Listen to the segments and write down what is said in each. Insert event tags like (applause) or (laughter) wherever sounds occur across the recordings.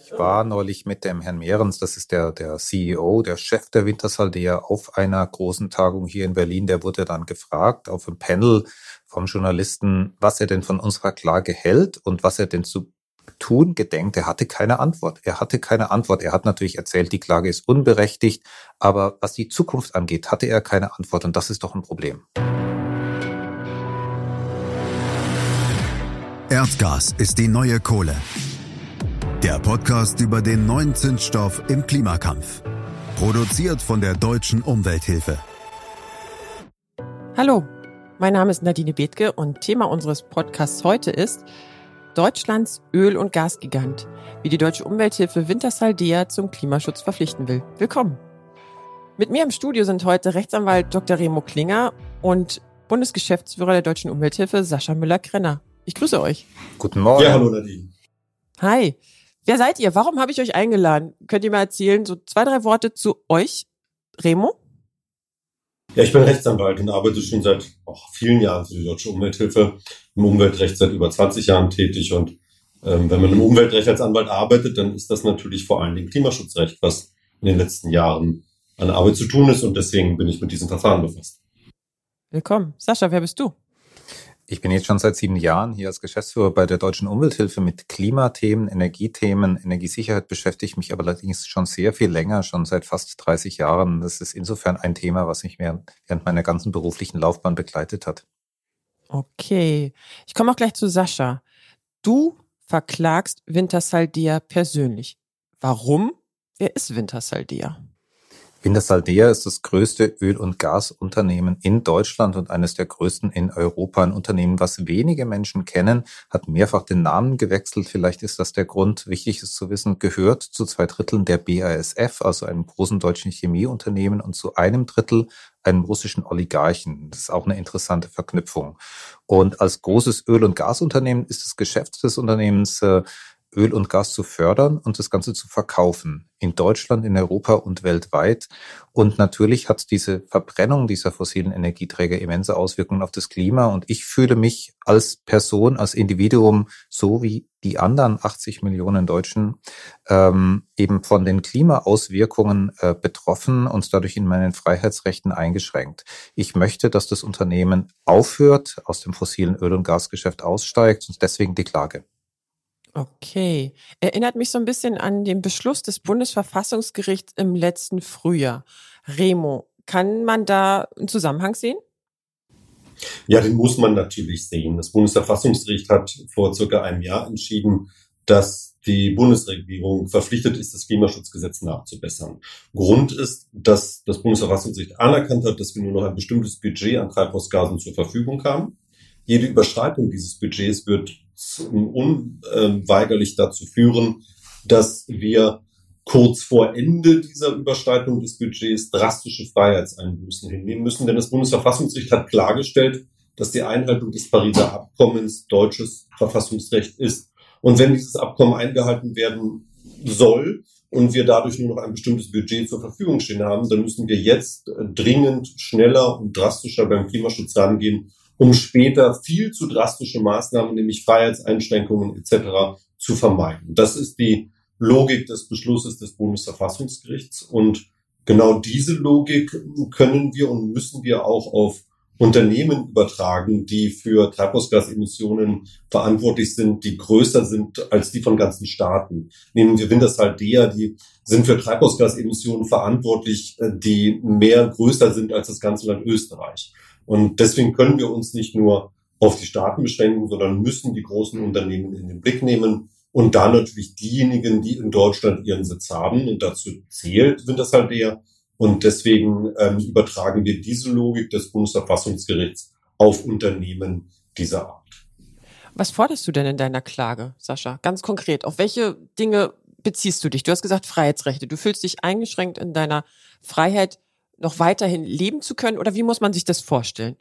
Ich war neulich mit dem Herrn Mehrens, das ist der, der CEO, der Chef der Wintersaldea, auf einer großen Tagung hier in Berlin. Der wurde dann gefragt auf einem Panel vom Journalisten, was er denn von unserer Klage hält und was er denn zu tun gedenkt. Er hatte keine Antwort. Er hatte keine Antwort. Er hat natürlich erzählt, die Klage ist unberechtigt, aber was die Zukunft angeht, hatte er keine Antwort und das ist doch ein Problem. Erdgas ist die neue Kohle. Der Podcast über den neuen Zündstoff im Klimakampf. Produziert von der Deutschen Umwelthilfe. Hallo, mein Name ist Nadine Bethke und Thema unseres Podcasts heute ist Deutschlands Öl- und Gasgigant, wie die Deutsche Umwelthilfe Wintersaldea zum Klimaschutz verpflichten will. Willkommen. Mit mir im Studio sind heute Rechtsanwalt Dr. Remo Klinger und Bundesgeschäftsführer der Deutschen Umwelthilfe Sascha Müller-Krenner. Ich grüße euch. Guten Morgen. Ja, hallo Nadine. Hi. Wer seid ihr? Warum habe ich euch eingeladen? Könnt ihr mal erzählen, so zwei, drei Worte zu euch? Remo? Ja, ich bin Rechtsanwalt und arbeite schon seit oh, vielen Jahren für die Deutsche Umwelthilfe, im Umweltrecht seit über 20 Jahren tätig. Und ähm, wenn man im Umweltrecht als Anwalt arbeitet, dann ist das natürlich vor allen Dingen Klimaschutzrecht, was in den letzten Jahren an Arbeit zu tun ist. Und deswegen bin ich mit diesem Verfahren befasst. Willkommen. Sascha, wer bist du? Ich bin jetzt schon seit sieben Jahren hier als Geschäftsführer bei der Deutschen Umwelthilfe mit Klimathemen, Energiethemen, Energiesicherheit beschäftige ich mich aber allerdings schon sehr viel länger, schon seit fast 30 Jahren. Das ist insofern ein Thema, was mich während meiner ganzen beruflichen Laufbahn begleitet hat. Okay. Ich komme auch gleich zu Sascha. Du verklagst Wintersaldia persönlich. Warum? Wer ist Wintersaldia? Wintersaldea ist das größte Öl- und Gasunternehmen in Deutschland und eines der größten in Europa. Ein Unternehmen, was wenige Menschen kennen, hat mehrfach den Namen gewechselt. Vielleicht ist das der Grund. Wichtig ist zu wissen, gehört zu zwei Dritteln der BASF, also einem großen deutschen Chemieunternehmen, und zu einem Drittel einem russischen Oligarchen. Das ist auch eine interessante Verknüpfung. Und als großes Öl- und Gasunternehmen ist das Geschäft des Unternehmens äh, Öl und Gas zu fördern und das Ganze zu verkaufen. In Deutschland, in Europa und weltweit. Und natürlich hat diese Verbrennung dieser fossilen Energieträger immense Auswirkungen auf das Klima. Und ich fühle mich als Person, als Individuum, so wie die anderen 80 Millionen Deutschen, ähm, eben von den Klimaauswirkungen äh, betroffen und dadurch in meinen Freiheitsrechten eingeschränkt. Ich möchte, dass das Unternehmen aufhört, aus dem fossilen Öl- und Gasgeschäft aussteigt und deswegen die Klage. Okay. Erinnert mich so ein bisschen an den Beschluss des Bundesverfassungsgerichts im letzten Frühjahr. Remo, kann man da einen Zusammenhang sehen? Ja, den muss man natürlich sehen. Das Bundesverfassungsgericht hat vor circa einem Jahr entschieden, dass die Bundesregierung verpflichtet ist, das Klimaschutzgesetz nachzubessern. Grund ist, dass das Bundesverfassungsgericht anerkannt hat, dass wir nur noch ein bestimmtes Budget an Treibhausgasen zur Verfügung haben. Jede Überschreitung dieses Budgets wird unweigerlich dazu führen, dass wir kurz vor Ende dieser Überschreitung des Budgets drastische Freiheitseinbußen hinnehmen müssen. Denn das Bundesverfassungsgericht hat klargestellt, dass die Einhaltung des Pariser Abkommens deutsches Verfassungsrecht ist. Und wenn dieses Abkommen eingehalten werden soll und wir dadurch nur noch ein bestimmtes Budget zur Verfügung stehen haben, dann müssen wir jetzt dringend schneller und drastischer beim Klimaschutz rangehen um später viel zu drastische Maßnahmen, nämlich Freiheitseinschränkungen etc. zu vermeiden. Das ist die Logik des Beschlusses des Bundesverfassungsgerichts und genau diese Logik können wir und müssen wir auch auf Unternehmen übertragen, die für Treibhausgasemissionen verantwortlich sind, die größer sind als die von ganzen Staaten. Nehmen wir Wintersaldea, die sind für Treibhausgasemissionen verantwortlich, die mehr größer sind als das ganze Land Österreich. Und deswegen können wir uns nicht nur auf die Staaten beschränken, sondern müssen die großen Unternehmen in den Blick nehmen und da natürlich diejenigen, die in Deutschland ihren Sitz haben. Und dazu zählt Wintersaldea. Und deswegen ähm, übertragen wir diese Logik des Bundesverfassungsgerichts auf Unternehmen dieser Art. Was forderst du denn in deiner Klage, Sascha? Ganz konkret, auf welche Dinge beziehst du dich? Du hast gesagt Freiheitsrechte. Du fühlst dich eingeschränkt in deiner Freiheit, noch weiterhin leben zu können? Oder wie muss man sich das vorstellen?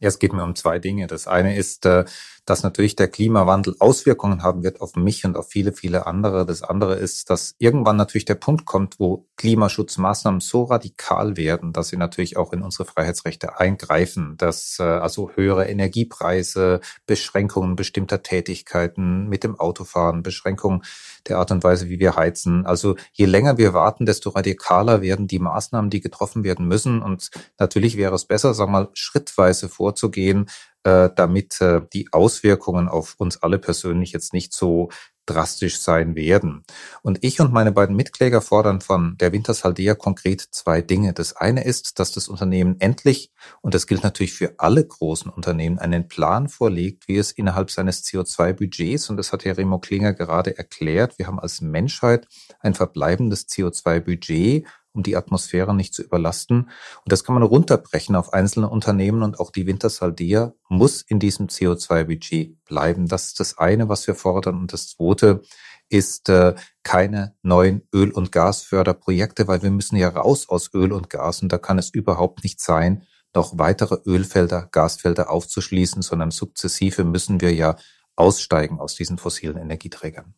Ja, es geht mir um zwei Dinge. Das eine ist, äh, dass natürlich der Klimawandel Auswirkungen haben wird auf mich und auf viele, viele andere. Das andere ist, dass irgendwann natürlich der Punkt kommt, wo Klimaschutzmaßnahmen so radikal werden, dass sie natürlich auch in unsere Freiheitsrechte eingreifen, dass äh, also höhere Energiepreise, Beschränkungen bestimmter Tätigkeiten mit dem Autofahren, Beschränkungen der Art und Weise, wie wir heizen. Also je länger wir warten, desto radikaler werden die Maßnahmen, die getroffen werden müssen. Und natürlich wäre es besser, sagen wir mal, schrittweise vorzugehen, damit äh, die Auswirkungen auf uns alle persönlich jetzt nicht so drastisch sein werden. Und ich und meine beiden Mitkläger fordern von der Wintershaldea konkret zwei Dinge. Das eine ist, dass das Unternehmen endlich, und das gilt natürlich für alle großen Unternehmen, einen Plan vorlegt, wie es innerhalb seines CO2-Budgets, und das hat Herr Remo Klinger gerade erklärt, wir haben als Menschheit ein verbleibendes CO2-Budget um die Atmosphäre nicht zu überlasten. Und das kann man runterbrechen auf einzelne Unternehmen und auch die Wintersaldea muss in diesem CO2-Budget bleiben. Das ist das eine, was wir fordern. Und das zweite ist äh, keine neuen Öl- und Gasförderprojekte, weil wir müssen ja raus aus Öl und Gas und da kann es überhaupt nicht sein, noch weitere Ölfelder, Gasfelder aufzuschließen, sondern sukzessive müssen wir ja aussteigen aus diesen fossilen Energieträgern.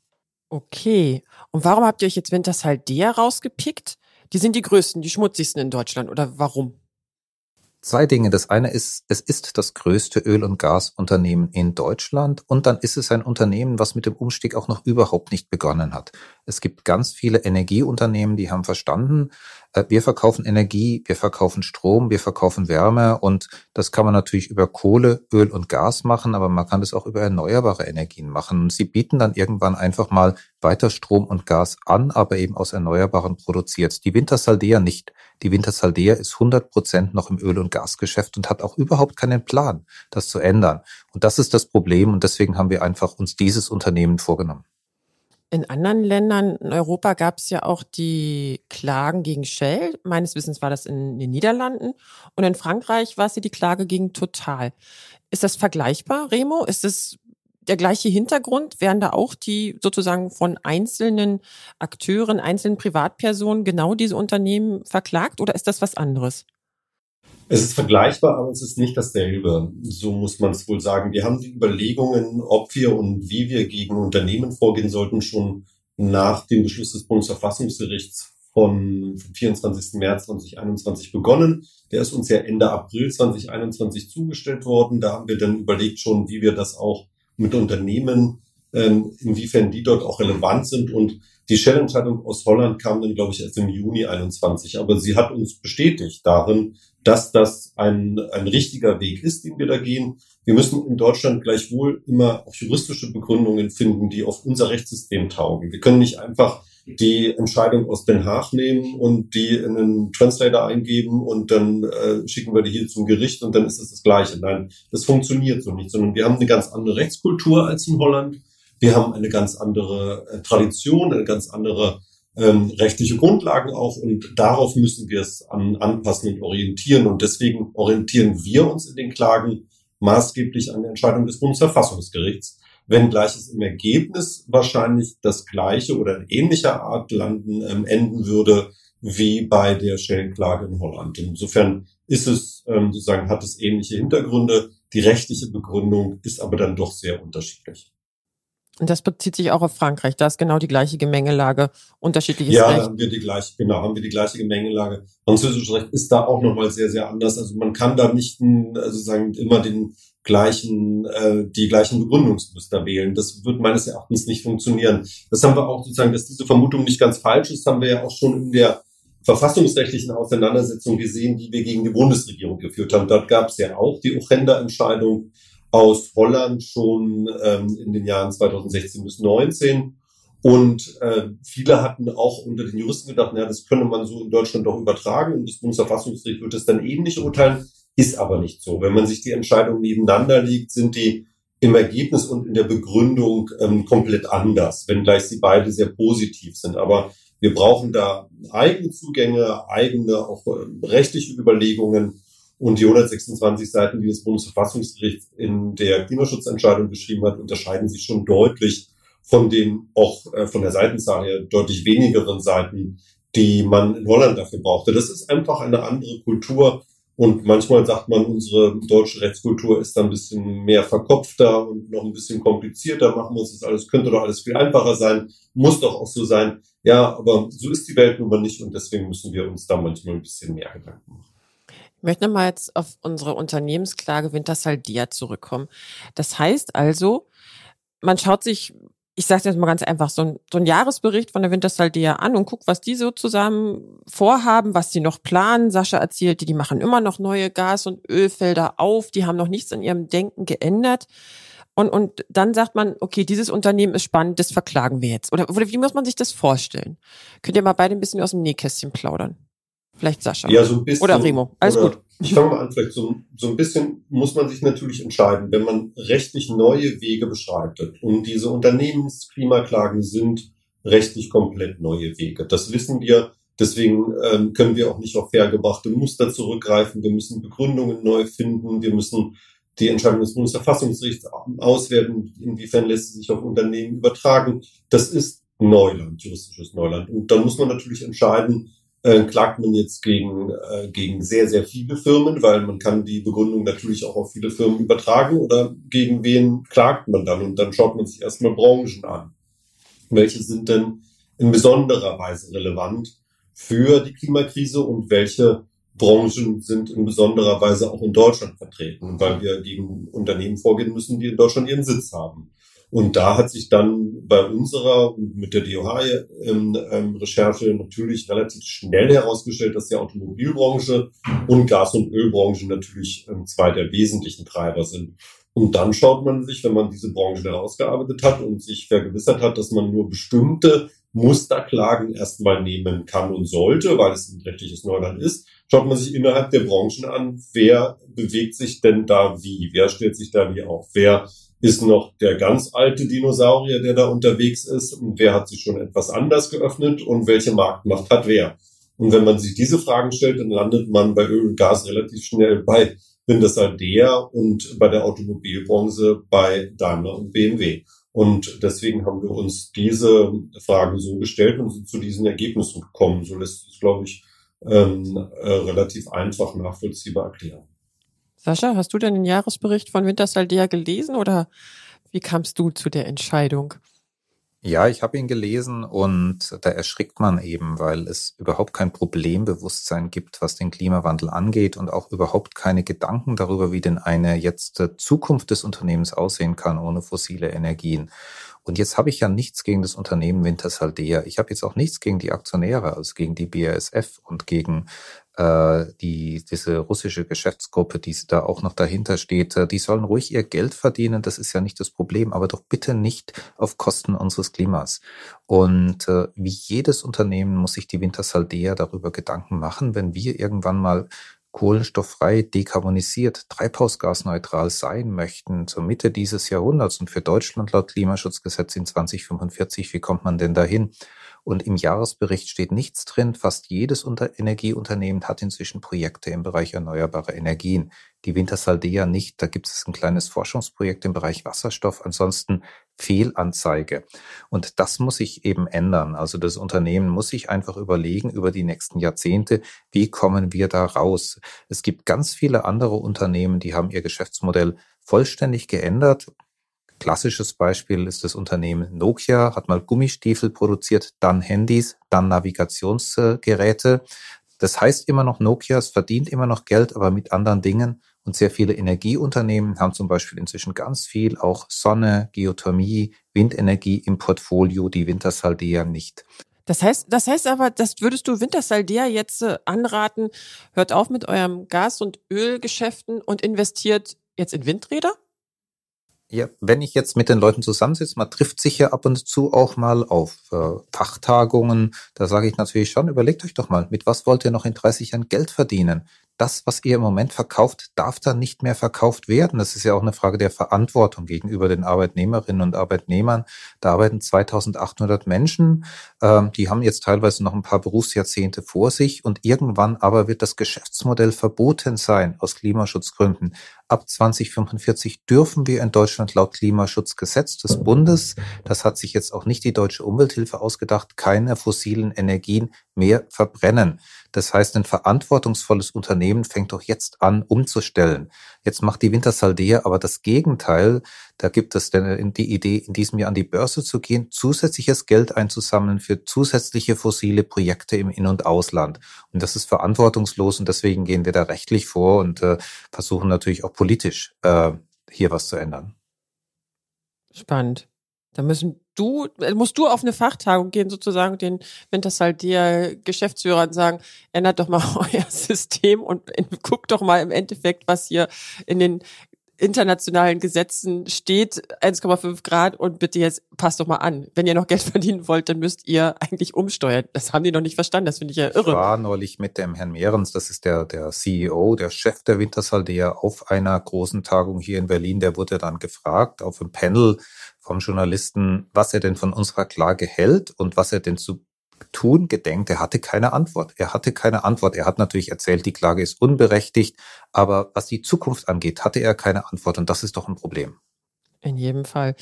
Okay. Und warum habt ihr euch jetzt Wintershaldea rausgepickt? Die sind die größten, die schmutzigsten in Deutschland oder warum? Zwei Dinge. Das eine ist, es ist das größte Öl- und Gasunternehmen in Deutschland und dann ist es ein Unternehmen, was mit dem Umstieg auch noch überhaupt nicht begonnen hat. Es gibt ganz viele Energieunternehmen, die haben verstanden, wir verkaufen Energie, wir verkaufen Strom, wir verkaufen Wärme und das kann man natürlich über Kohle, Öl und Gas machen, aber man kann das auch über erneuerbare Energien machen. Und sie bieten dann irgendwann einfach mal weiter Strom und Gas an, aber eben aus Erneuerbaren produziert. Die Wintersaldea nicht. Die Wintersaldea ist 100 Prozent noch im Öl- und Gasgeschäft und hat auch überhaupt keinen Plan, das zu ändern. Und das ist das Problem und deswegen haben wir einfach uns dieses Unternehmen vorgenommen. In anderen Ländern in Europa gab es ja auch die Klagen gegen Shell. Meines Wissens war das in den Niederlanden. Und in Frankreich war es ja die Klage gegen Total. Ist das vergleichbar, Remo? Ist es der gleiche Hintergrund? Werden da auch die sozusagen von einzelnen Akteuren, einzelnen Privatpersonen genau diese Unternehmen verklagt oder ist das was anderes? Es ist vergleichbar, aber es ist nicht dasselbe. So muss man es wohl sagen. Wir haben die Überlegungen, ob wir und wie wir gegen Unternehmen vorgehen sollten, schon nach dem Beschluss des Bundesverfassungsgerichts von 24. März 2021 begonnen. Der ist uns ja Ende April 2021 zugestellt worden. Da haben wir dann überlegt schon, wie wir das auch mit Unternehmen, ähm, inwiefern die dort auch relevant sind. Und die Shell-Entscheidung aus Holland kam dann, glaube ich, erst im Juni 21. Aber sie hat uns bestätigt darin, dass das ein, ein richtiger Weg ist, den wir da gehen. Wir müssen in Deutschland gleichwohl immer auch juristische Begründungen finden, die auf unser Rechtssystem taugen. Wir können nicht einfach die Entscheidung aus Den Haag nehmen und die in einen Translator eingeben und dann äh, schicken wir die hier zum Gericht und dann ist es das Gleiche. Nein, das funktioniert so nicht, sondern wir haben eine ganz andere Rechtskultur als in Holland. Wir haben eine ganz andere äh, Tradition, eine ganz andere ähm, rechtliche Grundlagen auch und darauf müssen wir es an, anpassen und orientieren. Und deswegen orientieren wir uns in den Klagen maßgeblich an der Entscheidung des Bundesverfassungsgerichts, wenngleich es im Ergebnis wahrscheinlich das gleiche oder in ähnlicher Art landen, ähm, enden würde wie bei der Shell-Klage in Holland. Insofern ist es ähm, sozusagen, hat es ähnliche Hintergründe. Die rechtliche Begründung ist aber dann doch sehr unterschiedlich. Und das bezieht sich auch auf Frankreich. Da ist genau die gleiche Gemengelage, unterschiedliches ja, Recht. Ja, haben wir die gleiche, genau, haben wir die gleiche Gemengelage. Französisches Recht ist da auch nochmal sehr, sehr anders. Also man kann da nicht also sagen, immer den gleichen, äh, die gleichen Begründungsmuster wählen. Das wird meines Erachtens nicht funktionieren. Das haben wir auch sozusagen, dass diese Vermutung nicht ganz falsch ist, haben wir ja auch schon in der verfassungsrechtlichen Auseinandersetzung gesehen, die wir gegen die Bundesregierung geführt haben. Dort gab es ja auch die Ochenda-Entscheidung, aus Holland schon ähm, in den Jahren 2016 bis 2019. Und äh, viele hatten auch unter den Juristen gedacht, naja, das könne man so in Deutschland doch übertragen und das Bundesverfassungsgericht wird es dann ähnlich urteilen. Ist aber nicht so. Wenn man sich die Entscheidungen nebeneinander legt, sind die im Ergebnis und in der Begründung ähm, komplett anders, wenngleich sie beide sehr positiv sind. Aber wir brauchen da eigene Zugänge, eigene auch äh, rechtliche Überlegungen und die 126 Seiten, die das Bundesverfassungsgericht in der Klimaschutzentscheidung geschrieben hat, unterscheiden sich schon deutlich von den auch äh, von der Seitenzahl her deutlich wenigeren Seiten, die man in Holland dafür brauchte. Das ist einfach eine andere Kultur Und manchmal sagt man, unsere deutsche Rechtskultur ist da ein bisschen mehr verkopfter und noch ein bisschen komplizierter. Machen wir uns das alles, könnte doch alles viel einfacher sein, muss doch auch so sein. Ja, aber so ist die Welt nun mal nicht und deswegen müssen wir uns da manchmal ein bisschen mehr Gedanken machen. Ich möchte nochmal jetzt auf unsere Unternehmensklage Wintersal Dia zurückkommen. Das heißt also, man schaut sich ich sage jetzt mal ganz einfach, so ein, so ein Jahresbericht von der Wintersaldia an und guck, was die so zusammen vorhaben, was die noch planen. Sascha erzählte, die machen immer noch neue Gas- und Ölfelder auf, die haben noch nichts in ihrem Denken geändert. Und, und dann sagt man, okay, dieses Unternehmen ist spannend, das verklagen wir jetzt. Oder, oder wie muss man sich das vorstellen? Könnt ihr mal beide ein bisschen aus dem Nähkästchen plaudern? Vielleicht Sascha. Ja, so ein bisschen. Oder Remo. Alles oder, gut. Ich fange mal an, vielleicht so, so ein bisschen muss man sich natürlich entscheiden, wenn man rechtlich neue Wege beschreitet. Und diese Unternehmensklimaklagen sind rechtlich komplett neue Wege. Das wissen wir. Deswegen ähm, können wir auch nicht auf hergebrachte Muster zurückgreifen. Wir müssen Begründungen neu finden. Wir müssen die Entscheidung des Bundesverfassungsgerichts auswerten. Inwiefern lässt sie sich auf Unternehmen übertragen? Das ist Neuland, juristisches Neuland. Und dann muss man natürlich entscheiden, äh, klagt man jetzt gegen, äh, gegen sehr, sehr viele Firmen, weil man kann die Begründung natürlich auch auf viele Firmen übertragen oder gegen wen klagt man dann? Und dann schaut man sich erstmal Branchen an. Welche sind denn in besonderer Weise relevant für die Klimakrise und welche Branchen sind in besonderer Weise auch in Deutschland vertreten, weil wir gegen Unternehmen vorgehen müssen, die in Deutschland ihren Sitz haben. Und da hat sich dann bei unserer mit der DOH-Recherche ähm, natürlich relativ schnell herausgestellt, dass die Automobilbranche und Gas- und Ölbranche natürlich ähm, zwei der wesentlichen Treiber sind. Und dann schaut man sich, wenn man diese Branche herausgearbeitet hat und sich vergewissert hat, dass man nur bestimmte Musterklagen erstmal nehmen kann und sollte, weil es ein rechtliches Neuland ist, schaut man sich innerhalb der Branchen an, wer bewegt sich denn da wie, wer stellt sich da wie auf, wer ist noch der ganz alte Dinosaurier, der da unterwegs ist und wer hat sich schon etwas anders geöffnet und welche Marktmacht hat wer. Und wenn man sich diese Fragen stellt, dann landet man bei Öl und Gas relativ schnell bei Windersaldea und bei der Automobilbranche bei Daimler und BMW. Und deswegen haben wir uns diese Fragen so gestellt und sind zu diesen Ergebnissen gekommen. So lässt sich, glaube ich, ähm, äh, relativ einfach nachvollziehbar erklären. Sascha, hast du denn den Jahresbericht von Wintersaldea gelesen oder wie kamst du zu der Entscheidung? Ja, ich habe ihn gelesen und da erschrickt man eben, weil es überhaupt kein Problembewusstsein gibt, was den Klimawandel angeht und auch überhaupt keine Gedanken darüber, wie denn eine jetzt Zukunft des Unternehmens aussehen kann ohne fossile Energien. Und jetzt habe ich ja nichts gegen das Unternehmen Wintersaldea. Ich habe jetzt auch nichts gegen die Aktionäre, also gegen die BASF und gegen äh, die, diese russische Geschäftsgruppe, die da auch noch dahinter steht, äh, die sollen ruhig ihr Geld verdienen, das ist ja nicht das Problem, aber doch bitte nicht auf Kosten unseres Klimas. Und äh, wie jedes Unternehmen muss sich die Wintersaldea darüber Gedanken machen, wenn wir irgendwann mal kohlenstofffrei, dekarbonisiert, treibhausgasneutral sein möchten zur Mitte dieses Jahrhunderts und für Deutschland laut Klimaschutzgesetz in 2045, wie kommt man denn dahin? Und im Jahresbericht steht nichts drin. Fast jedes Energieunternehmen hat inzwischen Projekte im Bereich erneuerbare Energien. Die Wintersaldea nicht. Da gibt es ein kleines Forschungsprojekt im Bereich Wasserstoff. Ansonsten Fehlanzeige. Und das muss sich eben ändern. Also das Unternehmen muss sich einfach überlegen über die nächsten Jahrzehnte, wie kommen wir da raus? Es gibt ganz viele andere Unternehmen, die haben ihr Geschäftsmodell vollständig geändert. Klassisches Beispiel ist das Unternehmen Nokia, hat mal Gummistiefel produziert, dann Handys, dann Navigationsgeräte. Das heißt immer noch Nokia, es verdient immer noch Geld, aber mit anderen Dingen. Und sehr viele Energieunternehmen haben zum Beispiel inzwischen ganz viel auch Sonne, Geothermie, Windenergie im Portfolio, die Wintersaldea nicht. Das heißt, das heißt aber, das würdest du Wintersaldea jetzt äh, anraten, hört auf mit eurem Gas- und Ölgeschäften und investiert jetzt in Windräder? Ja, wenn ich jetzt mit den Leuten zusammensitze, man trifft sich ja ab und zu auch mal auf äh, Fachtagungen, da sage ich natürlich schon, überlegt euch doch mal, mit was wollt ihr noch in 30 Jahren Geld verdienen? Das, was ihr im Moment verkauft, darf dann nicht mehr verkauft werden. Das ist ja auch eine Frage der Verantwortung gegenüber den Arbeitnehmerinnen und Arbeitnehmern. Da arbeiten 2800 Menschen. Ähm, die haben jetzt teilweise noch ein paar Berufsjahrzehnte vor sich und irgendwann aber wird das Geschäftsmodell verboten sein aus Klimaschutzgründen. Ab 2045 dürfen wir in Deutschland laut Klimaschutzgesetz des Bundes, das hat sich jetzt auch nicht die deutsche Umwelthilfe ausgedacht, keine fossilen Energien mehr verbrennen. Das heißt, ein verantwortungsvolles Unternehmen fängt doch jetzt an, umzustellen. Jetzt macht die Wintersalder aber das Gegenteil. Da gibt es denn die Idee, in diesem Jahr an die Börse zu gehen, zusätzliches Geld einzusammeln für zusätzliche fossile Projekte im In- und Ausland. Und das ist verantwortungslos und deswegen gehen wir da rechtlich vor und äh, versuchen natürlich auch politisch äh, hier was zu ändern. Spannend. Da müssen du, äh, musst du auf eine Fachtagung gehen, sozusagen, den Wintershall der Geschäftsführer sagen, ändert doch mal (laughs) euer System und guckt doch mal im Endeffekt, was hier in den internationalen Gesetzen steht 1,5 Grad und bitte jetzt passt doch mal an. Wenn ihr noch Geld (laughs) verdienen wollt, dann müsst ihr eigentlich umsteuern. Das haben die noch nicht verstanden. Das finde ich ja irre. Ich war neulich mit dem Herrn Mehrens, das ist der, der CEO, der Chef der Wintershaldea auf einer großen Tagung hier in Berlin. Der wurde dann gefragt auf einem Panel vom Journalisten, was er denn von unserer Klage hält und was er denn zu tun gedenkt. Er hatte keine Antwort. Er hatte keine Antwort. Er hat natürlich erzählt, die Klage ist unberechtigt, aber was die Zukunft angeht, hatte er keine Antwort und das ist doch ein Problem. In jedem Fall.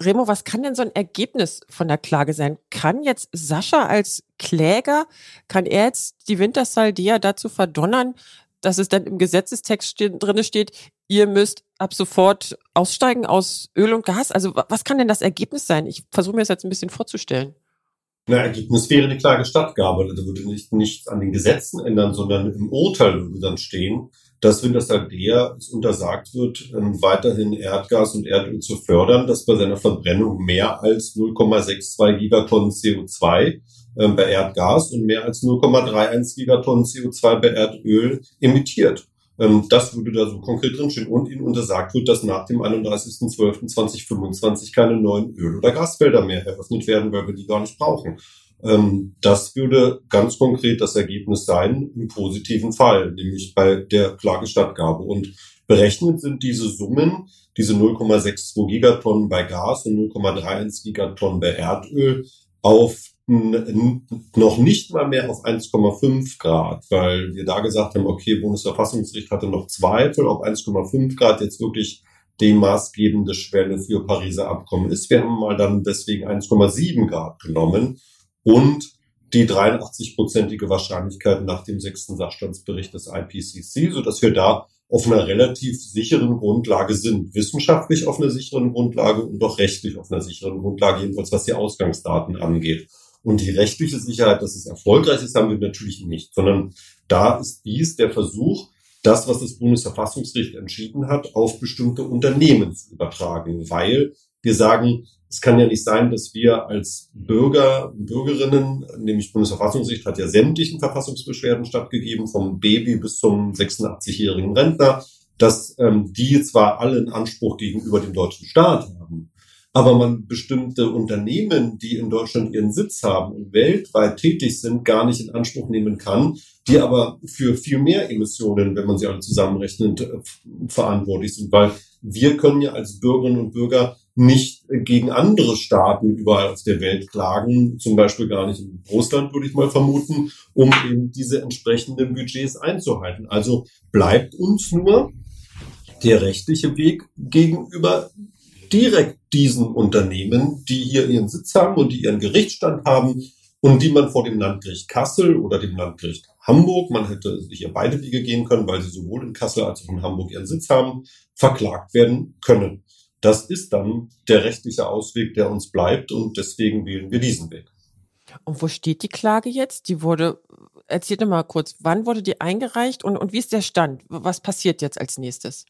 Remo, was kann denn so ein Ergebnis von der Klage sein? Kann jetzt Sascha als Kläger, kann er jetzt die Wintersaldea dazu verdonnern, dass es dann im Gesetzestext ste drinne steht, ihr müsst ab sofort aussteigen aus Öl und Gas? Also was kann denn das Ergebnis sein? Ich versuche mir das jetzt ein bisschen vorzustellen. Na, Ergebnis wäre eine klare Stattgabe. Da würde nicht nichts an den Gesetzen ändern, sondern im Urteil würde dann stehen, dass wenn das halt der es untersagt wird, ähm, weiterhin Erdgas und Erdöl zu fördern, dass bei seiner Verbrennung mehr als 0,62 Gigatonnen CO2 äh, bei Erdgas und mehr als 0,31 Gigatonnen CO2 bei Erdöl emittiert. Ähm, das würde da so konkret drinstehen und ihnen untersagt wird, dass nach dem 31.12.2025 keine neuen Öl- oder Gasfelder mehr eröffnet werden, weil wir die gar nicht brauchen. Ähm, das würde ganz konkret das Ergebnis sein im positiven Fall, nämlich bei der Klagestattgabe. Und berechnet sind diese Summen, diese 0,62 Gigatonnen bei Gas und 0,31 Gigatonnen bei Erdöl auf noch nicht mal mehr auf 1,5 Grad, weil wir da gesagt haben, okay, Bundesverfassungsgericht hatte noch Zweifel, ob 1,5 Grad jetzt wirklich die maßgebende Schwelle für Pariser Abkommen ist. Wir haben mal dann deswegen 1,7 Grad genommen und die 83-prozentige Wahrscheinlichkeit nach dem sechsten Sachstandsbericht des IPCC, so dass wir da auf einer relativ sicheren Grundlage sind. Wissenschaftlich auf einer sicheren Grundlage und doch rechtlich auf einer sicheren Grundlage, jedenfalls was die Ausgangsdaten angeht. Und die rechtliche Sicherheit, dass es erfolgreich ist, haben wir natürlich nicht, sondern da ist dies der Versuch, das, was das Bundesverfassungsgericht entschieden hat, auf bestimmte Unternehmen zu übertragen, weil wir sagen, es kann ja nicht sein, dass wir als Bürger und Bürgerinnen, nämlich Bundesverfassungsgericht hat ja sämtlichen Verfassungsbeschwerden stattgegeben, vom Baby bis zum 86-jährigen Rentner, dass ähm, die zwar alle einen Anspruch gegenüber dem deutschen Staat haben, aber man bestimmte Unternehmen, die in Deutschland ihren Sitz haben und weltweit tätig sind, gar nicht in Anspruch nehmen kann, die aber für viel mehr Emissionen, wenn man sie alle zusammenrechnet, äh, verantwortlich sind. Weil wir können ja als Bürgerinnen und Bürger nicht gegen andere Staaten überall auf der Welt klagen, zum Beispiel gar nicht in Russland, würde ich mal vermuten, um eben diese entsprechenden Budgets einzuhalten. Also bleibt uns nur der rechtliche Weg gegenüber direkt diesen Unternehmen, die hier ihren Sitz haben und die ihren Gerichtsstand haben und die man vor dem Landgericht Kassel oder dem Landgericht Hamburg, man hätte sicher beide Wege gehen können, weil sie sowohl in Kassel als auch in Hamburg ihren Sitz haben, verklagt werden können. Das ist dann der rechtliche Ausweg, der uns bleibt und deswegen wählen wir diesen Weg. Und wo steht die Klage jetzt? Die wurde, erzählt mal kurz, wann wurde die eingereicht und, und wie ist der Stand? Was passiert jetzt als nächstes?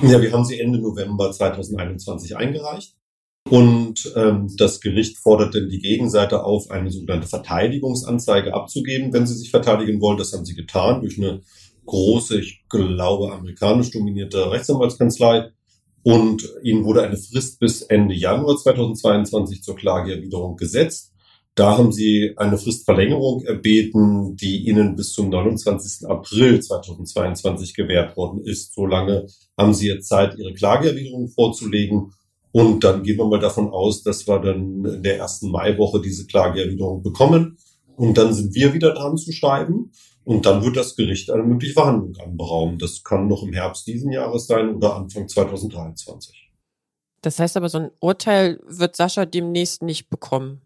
Ja, wir haben sie Ende November 2021 eingereicht. Und ähm, das Gericht fordert dann die Gegenseite auf, eine sogenannte Verteidigungsanzeige abzugeben, wenn sie sich verteidigen wollen. Das haben sie getan durch eine große, ich glaube, amerikanisch dominierte Rechtsanwaltskanzlei. Und ihnen wurde eine Frist bis Ende Januar 2022 zur Klageerwiderung gesetzt. Da haben sie eine Fristverlängerung erbeten, die ihnen bis zum 29. April 2022 gewährt worden ist. Solange haben sie jetzt Zeit, ihre Klageerwiderung vorzulegen. Und dann gehen wir mal davon aus, dass wir dann in der ersten Maiwoche diese Klageerwiderung bekommen. Und dann sind wir wieder dran zu schreiben. Und dann wird das Gericht eine mögliche Verhandlung anberaumen. Das kann noch im Herbst diesen Jahres sein oder Anfang 2023. Das heißt aber, so ein Urteil wird Sascha demnächst nicht bekommen.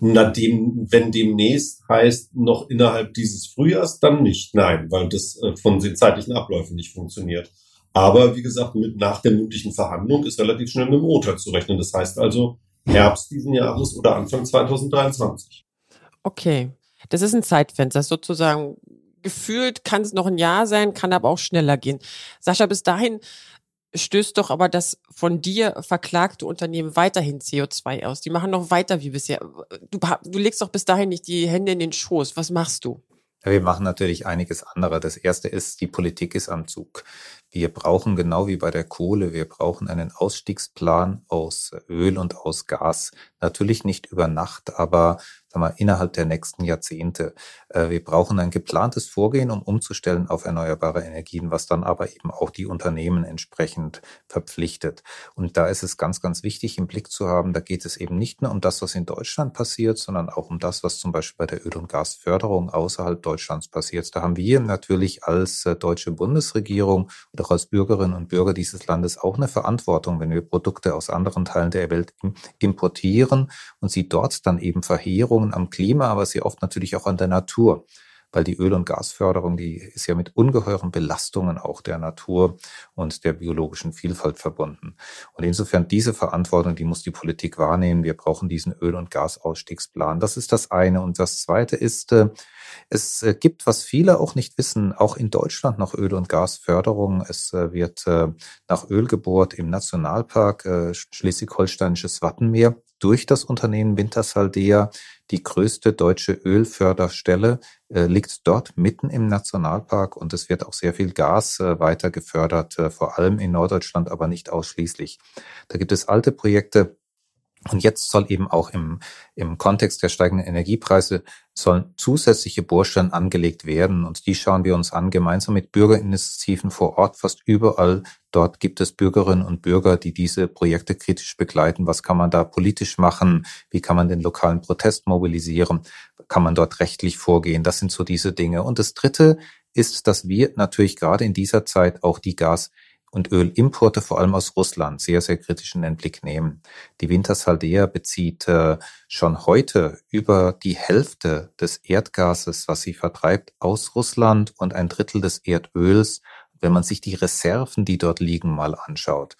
Na, wenn demnächst heißt, noch innerhalb dieses Frühjahrs, dann nicht. Nein, weil das äh, von den zeitlichen Abläufen nicht funktioniert. Aber wie gesagt, mit nach der mündlichen Verhandlung ist relativ schnell mit dem Urteil zu rechnen. Das heißt also Herbst diesen Jahres oder Anfang 2023. Okay. Das ist ein Zeitfenster. Sozusagen gefühlt kann es noch ein Jahr sein, kann aber auch schneller gehen. Sascha, bis dahin stößt doch aber das von dir verklagte Unternehmen weiterhin CO2 aus. Die machen noch weiter wie bisher. Du, du legst doch bis dahin nicht die Hände in den Schoß. Was machst du? Ja, wir machen natürlich einiges andere. Das erste ist, die Politik ist am Zug. Wir brauchen genau wie bei der Kohle, wir brauchen einen Ausstiegsplan aus Öl und aus Gas. Natürlich nicht über Nacht, aber sagen wir, innerhalb der nächsten Jahrzehnte. Äh, wir brauchen ein geplantes Vorgehen, um umzustellen auf erneuerbare Energien, was dann aber eben auch die Unternehmen entsprechend verpflichtet. Und da ist es ganz, ganz wichtig im Blick zu haben, da geht es eben nicht nur um das, was in Deutschland passiert, sondern auch um das, was zum Beispiel bei der Öl- und Gasförderung außerhalb Deutschlands passiert. Da haben wir natürlich als äh, deutsche Bundesregierung doch als Bürgerinnen und Bürger dieses Landes auch eine Verantwortung, wenn wir Produkte aus anderen Teilen der Welt importieren und sie dort dann eben Verheerungen am Klima, aber sehr oft natürlich auch an der Natur weil die Öl- und Gasförderung, die ist ja mit ungeheuren Belastungen auch der Natur und der biologischen Vielfalt verbunden. Und insofern diese Verantwortung, die muss die Politik wahrnehmen. Wir brauchen diesen Öl- und Gasausstiegsplan. Das ist das eine. Und das zweite ist, äh, es äh, gibt, was viele auch nicht wissen, auch in Deutschland noch Öl- und Gasförderung. Es äh, wird nach Öl gebohrt im Nationalpark Schleswig-Holsteinisches Wattenmeer durch das Unternehmen Wintersaldea. Die größte deutsche Ölförderstelle äh, liegt dort mitten im Nationalpark und es wird auch sehr viel Gas äh, weiter gefördert, äh, vor allem in Norddeutschland, aber nicht ausschließlich. Da gibt es alte Projekte, und jetzt soll eben auch im, im Kontext der steigenden Energiepreise sollen zusätzliche Bohrstellen angelegt werden. Und die schauen wir uns an, gemeinsam mit Bürgerinitiativen vor Ort. Fast überall dort gibt es Bürgerinnen und Bürger, die diese Projekte kritisch begleiten. Was kann man da politisch machen? Wie kann man den lokalen Protest mobilisieren? Kann man dort rechtlich vorgehen? Das sind so diese Dinge. Und das Dritte ist, dass wir natürlich gerade in dieser Zeit auch die Gas und Ölimporte vor allem aus Russland sehr, sehr kritisch in den Blick nehmen. Die Wintersaldea bezieht äh, schon heute über die Hälfte des Erdgases, was sie vertreibt, aus Russland und ein Drittel des Erdöls, wenn man sich die Reserven, die dort liegen, mal anschaut.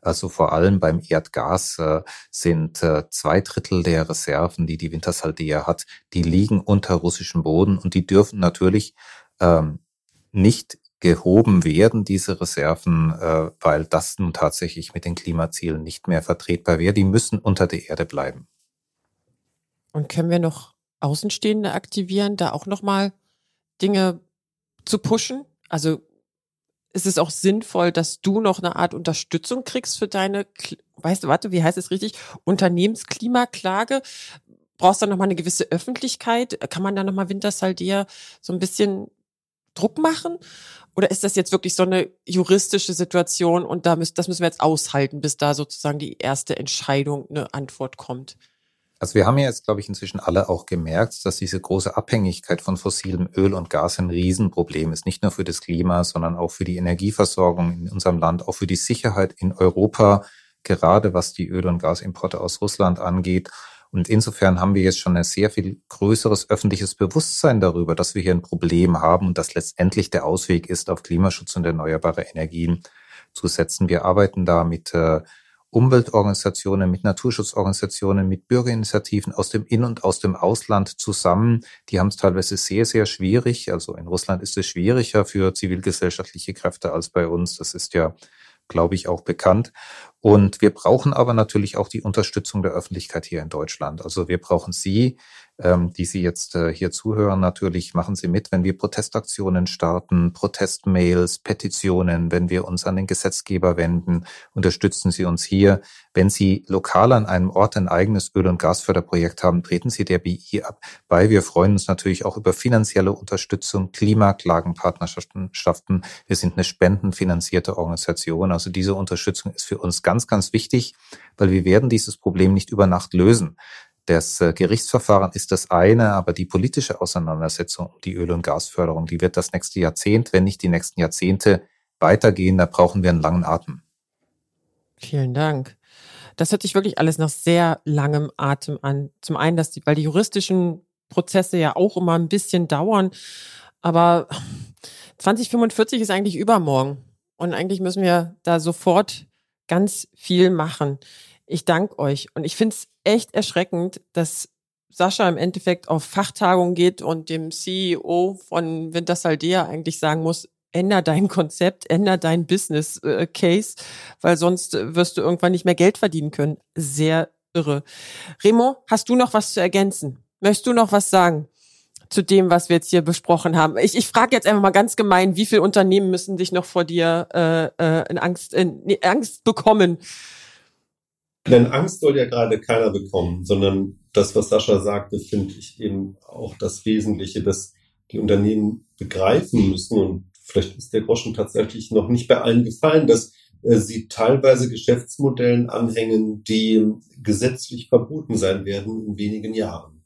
Also vor allem beim Erdgas äh, sind äh, zwei Drittel der Reserven, die die Wintersaldea hat, die liegen unter russischem Boden und die dürfen natürlich ähm, nicht gehoben werden, diese Reserven, äh, weil das nun tatsächlich mit den Klimazielen nicht mehr vertretbar wäre. Die müssen unter der Erde bleiben. Und können wir noch Außenstehende aktivieren, da auch nochmal Dinge zu pushen? Also ist es auch sinnvoll, dass du noch eine Art Unterstützung kriegst für deine, weißt du, warte, wie heißt es richtig? Unternehmensklimaklage? Brauchst du nochmal eine gewisse Öffentlichkeit? Kann man da nochmal Wintersaldea so ein bisschen Druck machen? Oder ist das jetzt wirklich so eine juristische Situation und da müssen, das müssen wir jetzt aushalten, bis da sozusagen die erste Entscheidung, eine Antwort kommt? Also wir haben ja jetzt, glaube ich, inzwischen alle auch gemerkt, dass diese große Abhängigkeit von fossilem Öl und Gas ein Riesenproblem ist. Nicht nur für das Klima, sondern auch für die Energieversorgung in unserem Land, auch für die Sicherheit in Europa, gerade was die Öl- und Gasimporte aus Russland angeht. Und insofern haben wir jetzt schon ein sehr viel größeres öffentliches Bewusstsein darüber, dass wir hier ein Problem haben und dass letztendlich der Ausweg ist, auf Klimaschutz und erneuerbare Energien zu setzen. Wir arbeiten da mit äh, Umweltorganisationen, mit Naturschutzorganisationen, mit Bürgerinitiativen aus dem In- und aus dem Ausland zusammen. Die haben es teilweise sehr, sehr schwierig. Also in Russland ist es schwieriger für zivilgesellschaftliche Kräfte als bei uns. Das ist ja glaube ich, auch bekannt. Und wir brauchen aber natürlich auch die Unterstützung der Öffentlichkeit hier in Deutschland. Also wir brauchen Sie, ähm, die Sie jetzt äh, hier zuhören, natürlich machen Sie mit, wenn wir Protestaktionen starten, Protestmails, Petitionen, wenn wir uns an den Gesetzgeber wenden, unterstützen Sie uns hier. Wenn Sie lokal an einem Ort ein eigenes Öl- und Gasförderprojekt haben, treten Sie der BI ab bei. Wir freuen uns natürlich auch über finanzielle Unterstützung, Klimaklagenpartnerschaften. Wir sind eine spendenfinanzierte Organisation. Also diese Unterstützung ist für uns ganz, ganz wichtig, weil wir werden dieses Problem nicht über Nacht lösen. Das äh, Gerichtsverfahren ist das eine, aber die politische Auseinandersetzung um die Öl- und Gasförderung, die wird das nächste Jahrzehnt, wenn nicht die nächsten Jahrzehnte weitergehen. Da brauchen wir einen langen Atem. Vielen Dank. Das hört sich wirklich alles nach sehr langem Atem an. Zum einen, dass die, weil die juristischen Prozesse ja auch immer ein bisschen dauern. Aber 2045 ist eigentlich übermorgen. Und eigentlich müssen wir da sofort ganz viel machen. Ich danke euch. Und ich finde es echt erschreckend, dass Sascha im Endeffekt auf Fachtagung geht und dem CEO von Wintersaldea eigentlich sagen muss, änder dein Konzept, änder dein Business äh, Case, weil sonst wirst du irgendwann nicht mehr Geld verdienen können. Sehr irre. Remo, hast du noch was zu ergänzen? Möchtest du noch was sagen zu dem, was wir jetzt hier besprochen haben? Ich, ich frage jetzt einfach mal ganz gemein, wie viele Unternehmen müssen dich noch vor dir äh, äh, in Angst, in, nee, Angst bekommen? Denn Angst soll ja gerade keiner bekommen, sondern das, was Sascha sagte, finde ich eben auch das Wesentliche, dass die Unternehmen begreifen müssen und vielleicht ist der Groschen tatsächlich noch nicht bei allen gefallen, dass äh, sie teilweise Geschäftsmodellen anhängen, die gesetzlich verboten sein werden in wenigen Jahren.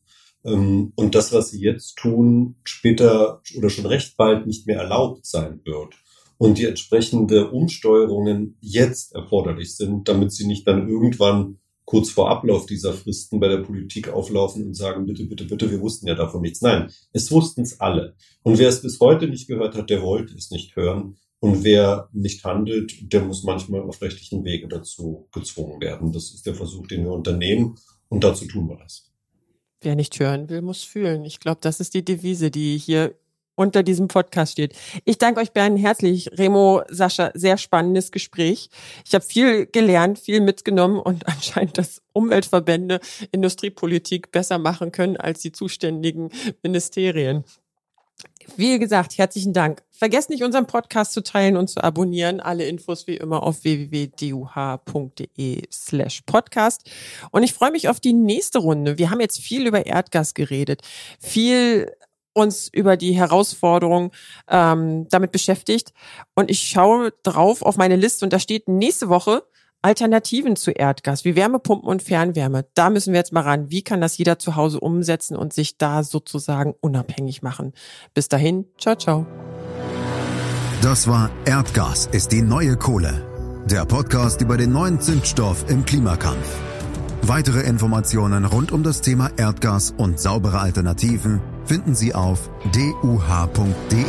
Ähm, und das, was sie jetzt tun, später oder schon recht bald nicht mehr erlaubt sein wird. Und die entsprechende Umsteuerungen jetzt erforderlich sind, damit sie nicht dann irgendwann kurz vor Ablauf dieser Fristen bei der Politik auflaufen und sagen, bitte, bitte, bitte, wir wussten ja davon nichts. Nein, es wussten es alle. Und wer es bis heute nicht gehört hat, der wollte es nicht hören. Und wer nicht handelt, der muss manchmal auf rechtlichen Wege dazu gezwungen werden. Das ist der Versuch, den wir unternehmen. Und dazu tun wir das. Wer nicht hören will, muss fühlen. Ich glaube, das ist die Devise, die hier unter diesem Podcast steht. Ich danke euch beiden herzlich. Remo, Sascha, sehr spannendes Gespräch. Ich habe viel gelernt, viel mitgenommen und (laughs) anscheinend, dass Umweltverbände Industriepolitik besser machen können als die zuständigen Ministerien. Wie gesagt, herzlichen Dank. Vergesst nicht, unseren Podcast zu teilen und zu abonnieren. Alle Infos wie immer auf www.duh.de slash podcast. Und ich freue mich auf die nächste Runde. Wir haben jetzt viel über Erdgas geredet, viel uns über die Herausforderung ähm, damit beschäftigt. Und ich schaue drauf auf meine Liste und da steht nächste Woche Alternativen zu Erdgas, wie Wärmepumpen und Fernwärme. Da müssen wir jetzt mal ran. Wie kann das jeder zu Hause umsetzen und sich da sozusagen unabhängig machen? Bis dahin, ciao, ciao. Das war Erdgas ist die neue Kohle. Der Podcast über den neuen Zündstoff im Klimakampf. Weitere Informationen rund um das Thema Erdgas und saubere Alternativen finden Sie auf duh.de.